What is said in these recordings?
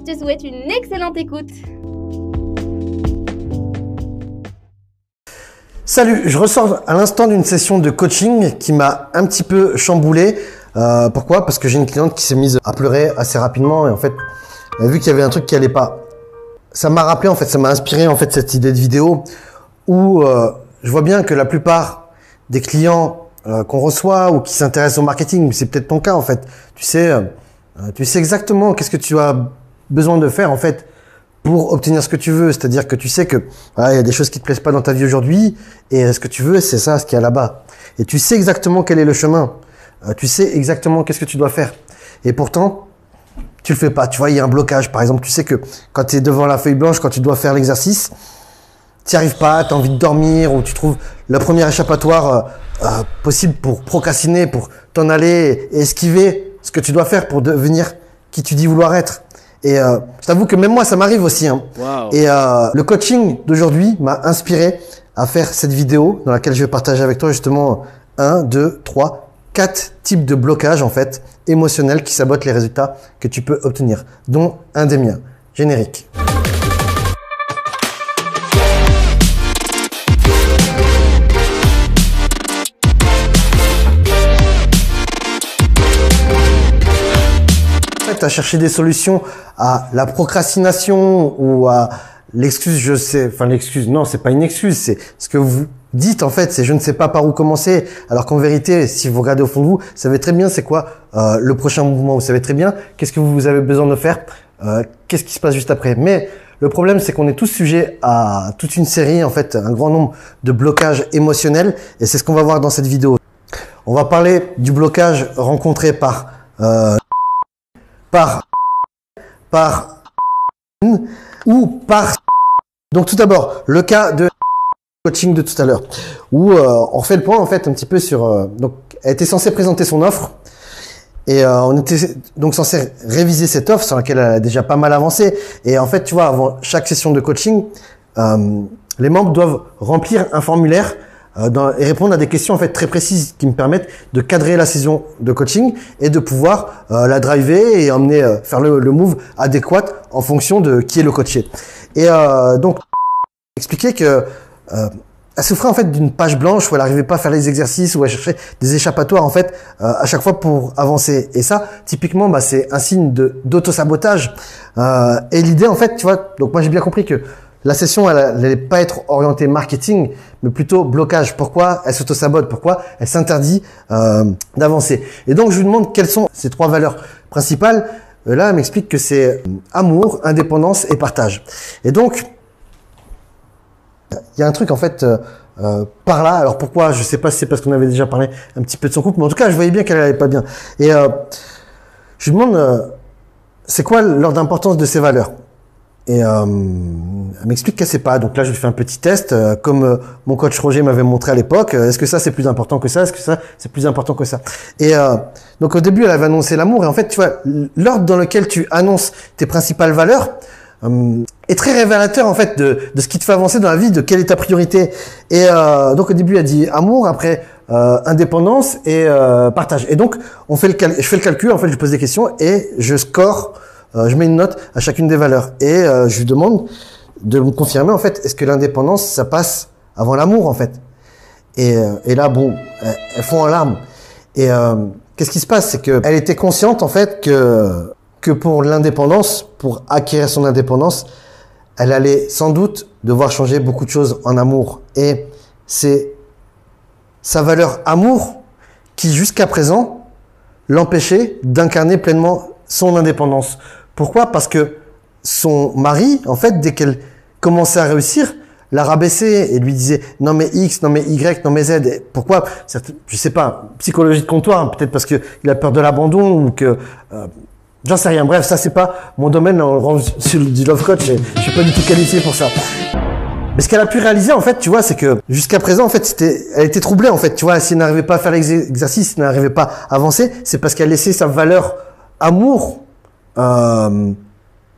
Je te souhaite une excellente écoute. Salut, je ressors à l'instant d'une session de coaching qui m'a un petit peu chamboulé. Euh, pourquoi? Parce que j'ai une cliente qui s'est mise à pleurer assez rapidement et en fait, elle a vu qu'il y avait un truc qui allait pas. Ça m'a rappelé en fait, ça m'a inspiré en fait cette idée de vidéo où euh, je vois bien que la plupart des clients euh, qu'on reçoit ou qui s'intéressent au marketing, c'est peut-être ton cas en fait. Tu sais, tu sais exactement qu'est-ce que tu as besoin de faire en fait pour obtenir ce que tu veux. C'est-à-dire que tu sais que il y a des choses qui te plaisent pas dans ta vie aujourd'hui et ce que tu veux, c'est ça, ce qu'il y a là-bas. Et tu sais exactement quel est le chemin. tu sais exactement qu'est-ce que tu dois faire. Et pourtant, tu le fais pas. Tu vois, il y a un blocage. Par exemple, tu sais que quand tu es devant la feuille blanche, quand tu dois faire l'exercice, tu arrives pas, tu as envie de dormir ou tu trouves le premier échappatoire euh, euh, possible pour procrastiner, pour t'en aller et esquiver ce que tu dois faire pour devenir qui tu dis vouloir être. Et euh, je t'avoue que même moi, ça m'arrive aussi. Hein. Et euh, le coaching d'aujourd'hui m'a inspiré à faire cette vidéo dans laquelle je vais partager avec toi justement un, deux, trois, quatre types de blocages en fait émotionnels qui sabotent les résultats que tu peux obtenir, dont un des miens. Générique. À chercher des solutions à la procrastination ou à l'excuse, je sais, enfin l'excuse, non, c'est pas une excuse, c'est ce que vous dites en fait, c'est je ne sais pas par où commencer. Alors qu'en vérité, si vous regardez au fond de vous, vous savez très bien c'est quoi euh, le prochain mouvement, vous savez très bien qu'est-ce que vous avez besoin de faire, euh, qu'est-ce qui se passe juste après. Mais le problème, c'est qu'on est tous sujets à toute une série, en fait, un grand nombre de blocages émotionnels, et c'est ce qu'on va voir dans cette vidéo. On va parler du blocage rencontré par euh, par par ou par donc tout d'abord le cas de coaching de tout à l'heure où euh, on fait le point en fait un petit peu sur euh, donc elle était censée présenter son offre et euh, on était donc censé réviser cette offre sur laquelle elle a déjà pas mal avancé et en fait tu vois avant chaque session de coaching les membres doivent remplir un formulaire euh, et répondre à des questions en fait très précises qui me permettent de cadrer la saison de coaching et de pouvoir euh, la driver et emmener euh, faire le, le, move adéquat en fonction de qui est le coaché. Et donc expliquer que elle souffrait en fait d'une page blanche où elle n'arrivait pas à faire les exercices où elle cherchait des échappatoires en fait à chaque fois pour avancer et ça typiquement bah, c'est un signe de d'auto sabotage et l'idée en fait tu vois donc moi j'ai bien compris que la session, elle n'allait pas être orientée marketing, mais plutôt blocage. Pourquoi? Elle s'auto-sabote Pourquoi? Elle s'interdit euh, d'avancer Et donc, je lui demande quelles sont ces trois valeurs principales. Euh, là, elle m'explique que c'est euh, amour, indépendance et partage. Et donc, il y a un truc en fait euh, par là. Alors pourquoi? Je sais pas si c'est parce qu'on avait déjà parlé un petit peu de son couple, mais en tout cas, je voyais bien qu'elle n'allait pas bien. Et je lui demande, c'est quoi l'ordre d'importance de ces valeurs? Et euh, elle m'explique qu'elle sait pas. Donc là, je fais un petit test, euh, comme euh, mon coach Roger m'avait montré à l'époque. Est-ce que ça c'est plus important que ça? Est-ce que ça c'est plus important que ça? Et donc au début, elle avait annoncé l'amour. Et en fait, tu vois, l'ordre dans lequel tu annonces tes principales valeurs est très révélateur en fait de, de, ce qui te fait avancer dans la vie, de quelle est ta priorité. Et donc au début, elle dit amour, après indépendance et partage. Et donc on fait le je fais le calcul. En fait, je pose des questions et je score euh, je mets une note à chacune des valeurs et euh, je lui demande de me confirmer en fait est-ce que l'indépendance ça passe avant l'amour en fait? Et, euh, et là bon elles, font en larmes et qu'est-ce qui se passe? C'est que elle était consciente en fait que que pour l'indépendance pour acquérir son indépendance elle allait sans doute devoir changer beaucoup de choses en amour. Et c'est sa valeur amour qui jusqu'à présent l'empêchait d'incarner pleinement son indépendance. Pourquoi? Parce que son mari, en fait, dès qu'elle commençait à réussir, la rabaissait et lui disait non mais X, non mais Y, non mais Z. pourquoi? Je sais pas, psychologie de comptoir, peut-être parce qu'il a peur de l'abandon ou que euh, J'en sais rien. Bref, ça c'est pas mon domaine. On rentre sur du love coach. et Je suis pas du tout qualifié pour ça. Mais ce qu'elle a pu réaliser, en fait, tu vois, c'est que jusqu'à présent, en fait, elle était troublée, en fait, tu vois, si elle n'arrivait pas à faire l'exercice, si elle n'arrivait pas à avancer, c'est parce qu'elle laissait sa valeur amour euh,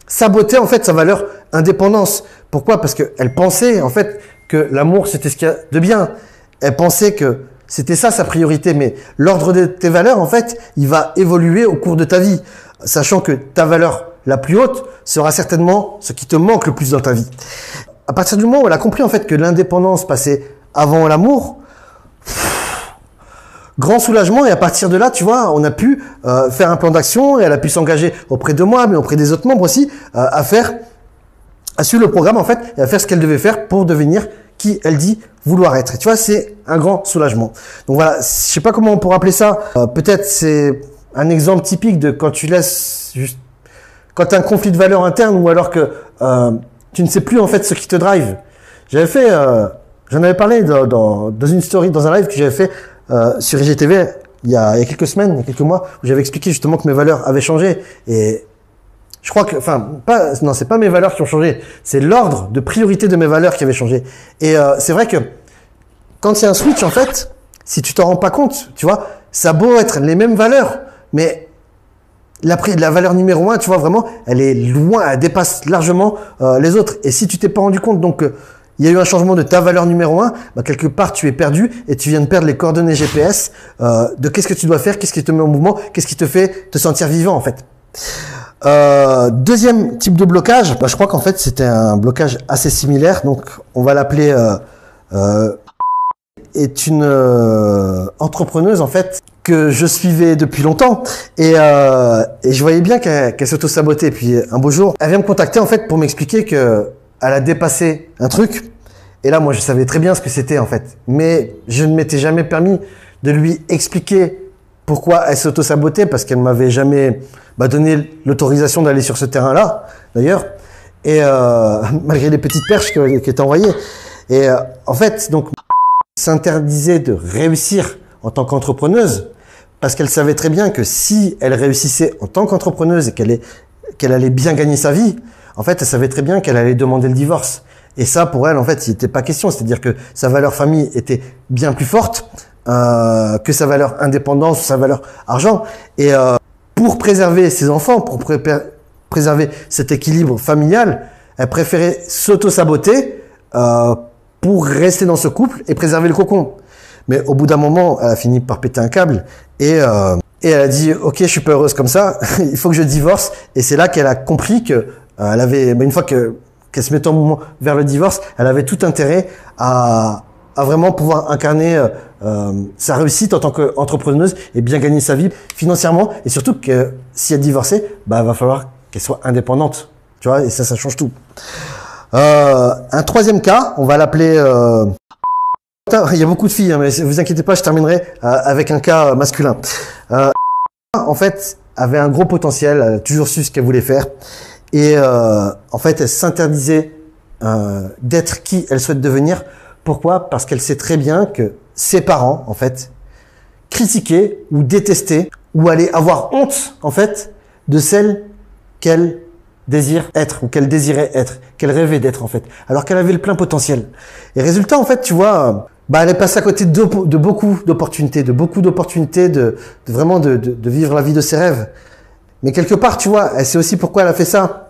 saboter, en fait, sa valeur indépendance. Pourquoi? Parce qu'elle pensait, en fait, que l'amour, c'était ce qu'il y a de bien. Elle pensait que c'était ça sa priorité, mais l'ordre de tes valeurs, en fait, il va évoluer au cours de ta vie, sachant que ta valeur la plus haute sera certainement ce qui te manque le plus dans ta vie à partir du moment où elle a compris en fait que l'indépendance passait avant l'amour, grand soulagement et à partir de là, tu vois, on a pu euh, faire un plan d'action et elle a pu s'engager auprès de moi, mais auprès des autres membres aussi, euh, à faire, à suivre le programme en fait et à faire ce qu'elle devait faire pour devenir qui elle dit vouloir être. Et tu vois, c'est un grand soulagement. Donc voilà, je sais pas comment on pourrait appeler ça. Euh, peut-être c'est un exemple typique de quand tu laisses juste quand as un conflit de valeurs interne ou alors que tu ne sais plus en fait ce qui te drive. J'avais fait, euh, j'en avais parlé dans, dans, dans, une story, dans un live que j'avais fait euh, sur IGTV il y, a, quelques semaines, il y a quelques mois, où j'avais expliqué justement que mes valeurs avaient changé. Et je crois que, enfin, pas, non, c'est pas mes valeurs qui ont changé, c'est l'ordre de priorité de mes valeurs qui avait changé. Et euh, c'est vrai que quand il y a un switch, en fait, si tu t'en rends pas compte, tu vois, ça a beau être les mêmes valeurs, mais la, la valeur numéro un, tu vois vraiment, elle est loin, elle dépasse largement euh, les autres. Et si tu t'es pas rendu compte, donc il y a eu un changement de ta valeur numéro un, bah, quelque part tu es perdu et tu viens de perdre les coordonnées GPS euh, de qu'est-ce que tu dois faire, qu'est-ce qui te met en mouvement, qu'est-ce qui te fait te sentir vivant en fait? Euh, deuxième type de blocage, bah, je crois qu'en fait c'était un blocage assez similaire, donc on va l'appeler euh, euh est une euh, entrepreneuse en fait que je suivais depuis longtemps et, euh, et je voyais bien qu'elle qu s'auto-sabotait. Puis un beau jour, elle vient me contacter en fait pour m'expliquer que elle a dépassé un truc. Et là, moi, je savais très bien ce que c'était en fait, mais je ne m'étais jamais permis de lui expliquer pourquoi elle s'auto-sabotait parce qu'elle m'avait jamais bah, donné l'autorisation d'aller sur ce terrain-là, d'ailleurs. Et euh, malgré les petites perches qui étaient envoyées. Et euh, en fait, donc s'interdisait de réussir en tant qu'entrepreneuse parce qu'elle savait très bien que si elle réussissait en tant qu'entrepreneuse et qu'elle qu'elle allait bien gagner sa vie, en fait, elle savait très bien qu'elle allait demander le divorce. Et ça, pour elle, en fait, il n'était pas question. C'est-à-dire que sa valeur famille était bien plus forte euh, que sa valeur indépendance, sa valeur argent. Et euh, pour préserver ses enfants, pour pré préserver cet équilibre familial, elle préférait s'auto-saboter euh, pour rester dans ce couple et préserver le cocon. Mais au bout d'un moment, elle a fini par péter un câble et, euh, et elle a dit ok, je suis pas heureuse comme ça, il faut que je divorce. Et c'est là qu'elle a compris que euh, elle avait, bah, une fois que qu'elle se mouvement vers le divorce, elle avait tout intérêt à, à vraiment pouvoir incarner euh, euh sa réussite en tant qu'entrepreneuse et bien gagner sa vie financièrement et surtout que si elle divorçait, bah va falloir qu'elle soit indépendante, tu vois, et ça, ça change tout. Euh, un troisième cas, on va l'appeler euh, il y a beaucoup de filles, hein, mais vous inquiétez pas, je terminerai euh, avec un cas masculin. Euh, en fait, avait un gros potentiel, elle a toujours su ce qu'elle voulait faire, et euh, en fait, elle s'interdisait euh, d'être qui elle souhaite devenir. Pourquoi? Parce qu'elle sait très bien que ses parents, en fait, critiquaient ou détestaient ou allaient avoir honte, en fait, de celle qu'elle désire être ou qu'elle désirait être, qu'elle rêvait d'être en fait, alors qu'elle avait le plein potentiel. Et résultat, en fait, tu vois, bah, elle est passée à côté de, de beaucoup d'opportunités, de beaucoup d'opportunités de, de, vraiment de, de, de, vivre la vie de ses rêves. Mais quelque part, tu vois, elle sait aussi pourquoi elle a fait ça.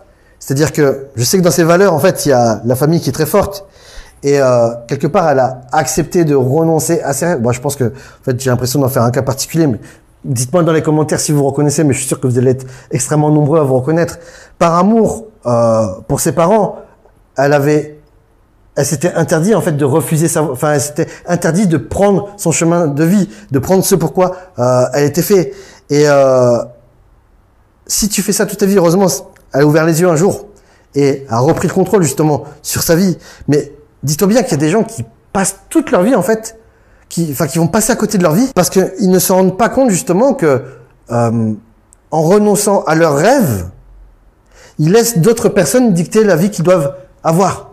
C'est-à-dire que je sais que dans ses valeurs, en fait, il y a la famille qui est très forte. Et euh, quelque part, elle a accepté de renoncer à ses rêves. Moi, je pense que, en fait, j'ai l'impression d'en faire un cas particulier, mais dites-moi dans les commentaires si vous reconnaissez, mais je suis sûr que vous allez être extrêmement nombreux à vous reconnaître. Par amour euh, pour ses parents, elle avait elle s'était interdit en fait de refuser sa, enfin elle s'était interdit de prendre son chemin de vie, de prendre ce pourquoi euh, elle était fait. Et euh, si tu fais ça toute ta vie, heureusement, elle a ouvert les yeux un jour et a repris le contrôle justement sur sa vie. Mais dis-toi bien qu'il y a des gens qui passent toute leur vie en fait, qui, enfin qui vont passer à côté de leur vie parce qu'ils ne se rendent pas compte justement que euh, en renonçant à leurs rêves, ils laissent d'autres personnes dicter la vie qu'ils doivent avoir.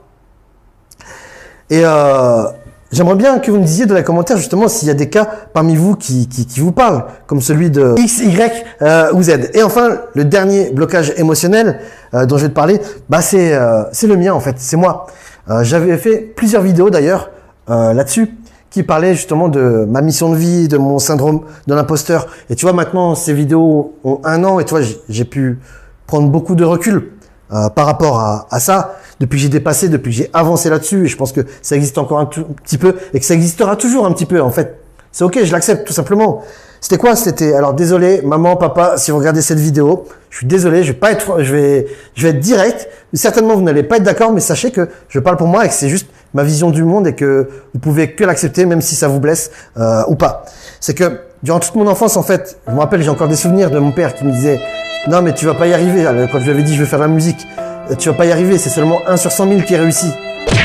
Et euh, J'aimerais bien que vous me disiez dans les commentaires justement s'il y a des cas parmi vous qui, qui, qui vous parlent, comme celui de X, Y euh, ou Z. Et enfin, le dernier blocage émotionnel euh, dont je vais te parler, bah c'est euh, c'est le mien en fait, c'est moi. Euh, J'avais fait plusieurs vidéos d'ailleurs euh, là-dessus qui parlaient justement de ma mission de vie, de mon syndrome de l'imposteur. Et tu vois maintenant ces vidéos ont un an et tu vois j'ai- pu prendre beaucoup de recul euh, par rapport à, à ça depuis que j'ai dépassé, depuis que j'ai avancé là-dessus, et je pense que ça existe encore un tout petit peu, et que ça existera toujours un petit peu, en fait. C'est ok, je l'accepte, tout simplement. C'était quoi? C'était, alors désolé, maman, papa, si vous regardez cette vidéo, je suis désolé, je vais pas être, je vais, je vais être direct. Certainement, vous n'allez pas être d'accord, mais sachez que je parle pour moi et que c'est juste ma vision du monde et que vous pouvez que l'accepter, même si ça vous blesse euh, ou pas. C'est que durant toute mon enfance, en fait, je me rappelle, j'ai encore des souvenirs de mon père qui me disait, non, mais tu vas pas y arriver. Alors, Quand je lui avais dit, je vais faire la musique, euh, tu vas pas y arriver. C'est seulement 1 sur 100 000 qui réussit.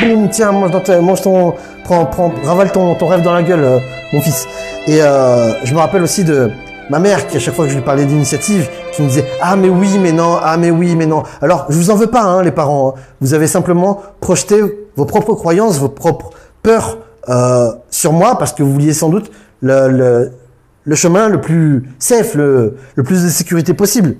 Boum, tiens, mange, ton, ravale ton, ton rêve dans la gueule, euh, mon fils. Et euh, je me rappelle aussi de ma mère qui, à chaque fois que je lui parlais d'initiative, qui me disait ah mais oui, mais non, ah mais oui, mais non. Alors, je vous en veux pas, hein, les parents. hein. Vous avez simplement projeté vos propres croyances, vos propres peurs euh, sur moi parce que vous vouliez sans doute le, le, le chemin le plus safe, le, le plus de sécurité possible.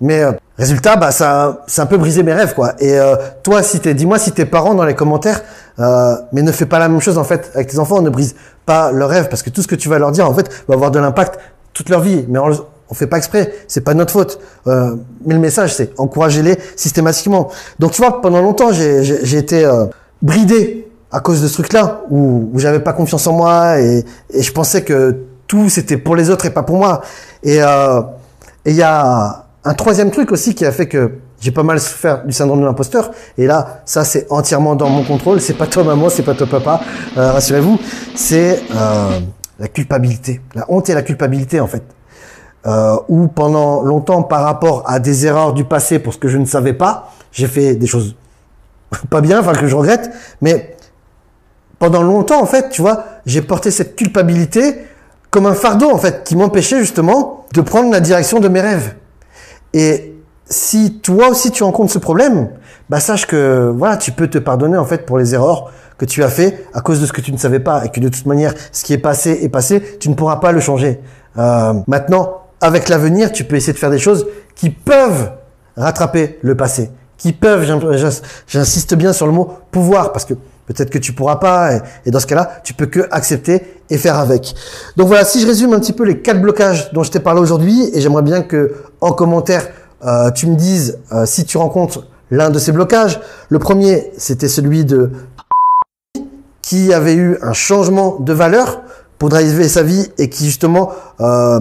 Mais euh, résultat, bah ça, c'est un peu brisé mes rêves, quoi. Et euh, toi, si t'es, dis-moi si tes parents dans les commentaires, euh, mais ne fais pas la même chose en fait avec tes enfants. Ne brise pas leurs rêves parce que tout ce que tu vas leur dire en fait va avoir de l'impact toute leur vie. Mais on, on fait pas exprès, c'est pas notre faute. Euh, mais le message, c'est encouragez-les systématiquement. Donc tu vois, pendant longtemps, j'ai, j'ai, j'ai été euh, bridé à cause de ce truc-là où, où j'avais pas confiance en moi et, et je pensais que tout c'était pour les autres et pas pour moi. Et euh, et il y a un troisième truc aussi qui a fait que j'ai pas mal souffert du syndrome de l'imposteur. Et là, ça c'est entièrement dans mon contrôle. C'est pas toi maman, c'est pas toi papa. Euh, rassurez-vous, c'est euh, la culpabilité, la honte et la culpabilité en fait. Euh, où pendant longtemps, par rapport à des erreurs du passé pour ce que je ne savais pas, j'ai fait des choses pas bien, enfin que je regrette, mais pendant longtemps en fait, tu vois, j'ai porté cette culpabilité comme un fardeau en fait qui m'empêchait justement de prendre la direction de mes rêves. Et si toi aussi tu rencontres ce problème, bah sache que voilà, tu peux te pardonner en fait pour les erreurs que tu as fait à cause de ce que tu ne savais pas et que de toute manière, ce qui est passé est passé, tu ne pourras pas le changer. Euh, maintenant, avec l'avenir, tu peux essayer de faire des choses qui peuvent rattraper le passé, qui peuvent, j'in- j'insiste bien sur le mot pouvoir parce que peut-être que tu pourras pas et, dans ce cas-là, tu peux que accepter et faire avec. Donc voilà, si je résume un petit peu les quatre blocages dont je t'ai parlé aujourd'hui et j'aimerais bien que en commentaire euh, tu me dises euh, si tu rencontres l'un de ces blocages. Le premier, c'était celui de qui avait eu un changement de valeur pour driver sa vie et qui justement euh,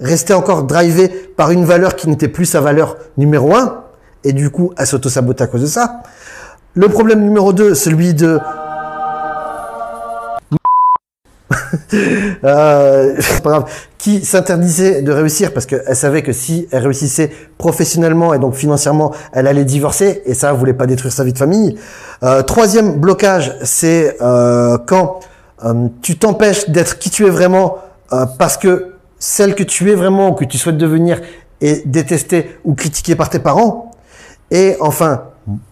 restait encore drivé par une valeur qui n'était plus sa valeur numéro un et du coup elle s'auto-sabotait à cause de ça. Le problème numéro 2, celui de euh, qui s'interdisait de réussir parce qu'elle savait que si elle réussissait professionnellement et donc financièrement, elle allait divorcer et ça, elle voulait pas détruire sa vie de famille. Euh, troisième blocage, c'est euh, quand tu t'empêches d'être qui tu es vraiment parce que celle que tu es vraiment ou que tu souhaites devenir est détestée ou critiquée par tes parents. Et enfin,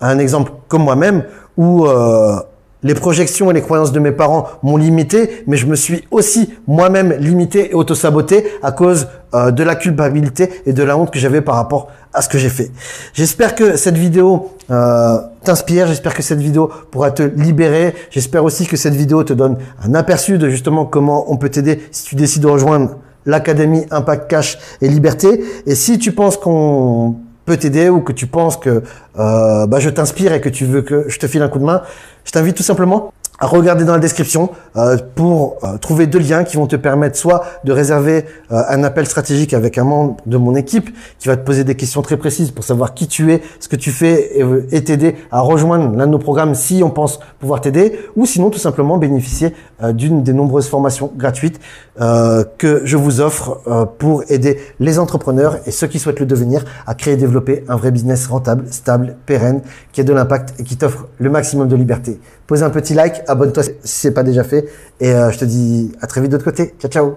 un exemple comme moi-même où euh, les projections et les croyances de mes parents m'ont limité, mais je me suis aussi moi-même limité et auto-saboté à cause euh, de la culpabilité et de la honte que j'avais par rapport à ce que j'ai fait. J'espère que cette vidéo euh, t'inspire, j'espère que cette vidéo pourra te libérer, j'espère aussi que cette vidéo te donne un aperçu de justement comment on peut t'aider si tu décides de rejoindre l'Académie Impact Cash et Liberté. Et si tu penses qu'on peut t'aider ou que tu penses que euh, bah, je t'inspire et que tu veux que je te file un coup de main, je t'invite tout simplement à regarder dans la description euh, pour euh, trouver deux liens qui vont te permettre soit de réserver euh, un appel stratégique avec un membre de mon équipe qui va te poser des questions très précises pour savoir qui tu es, ce que tu fais et, t'aider à rejoindre l'un de nos programmes si on pense pouvoir t'aider, ou sinon tout simplement bénéficier d'une des nombreuses formations gratuites que je vous offre pour aider les entrepreneurs et ceux qui souhaitent le devenir à créer et développer un vrai business rentable, stable, pérenne, qui a de l'impact et qui t'offre le maximum de liberté. Pose un petit like, abonne-toi si c'est pas déjà fait. Et euh, je te dis à très vite de l'autre côté. Ciao, ciao.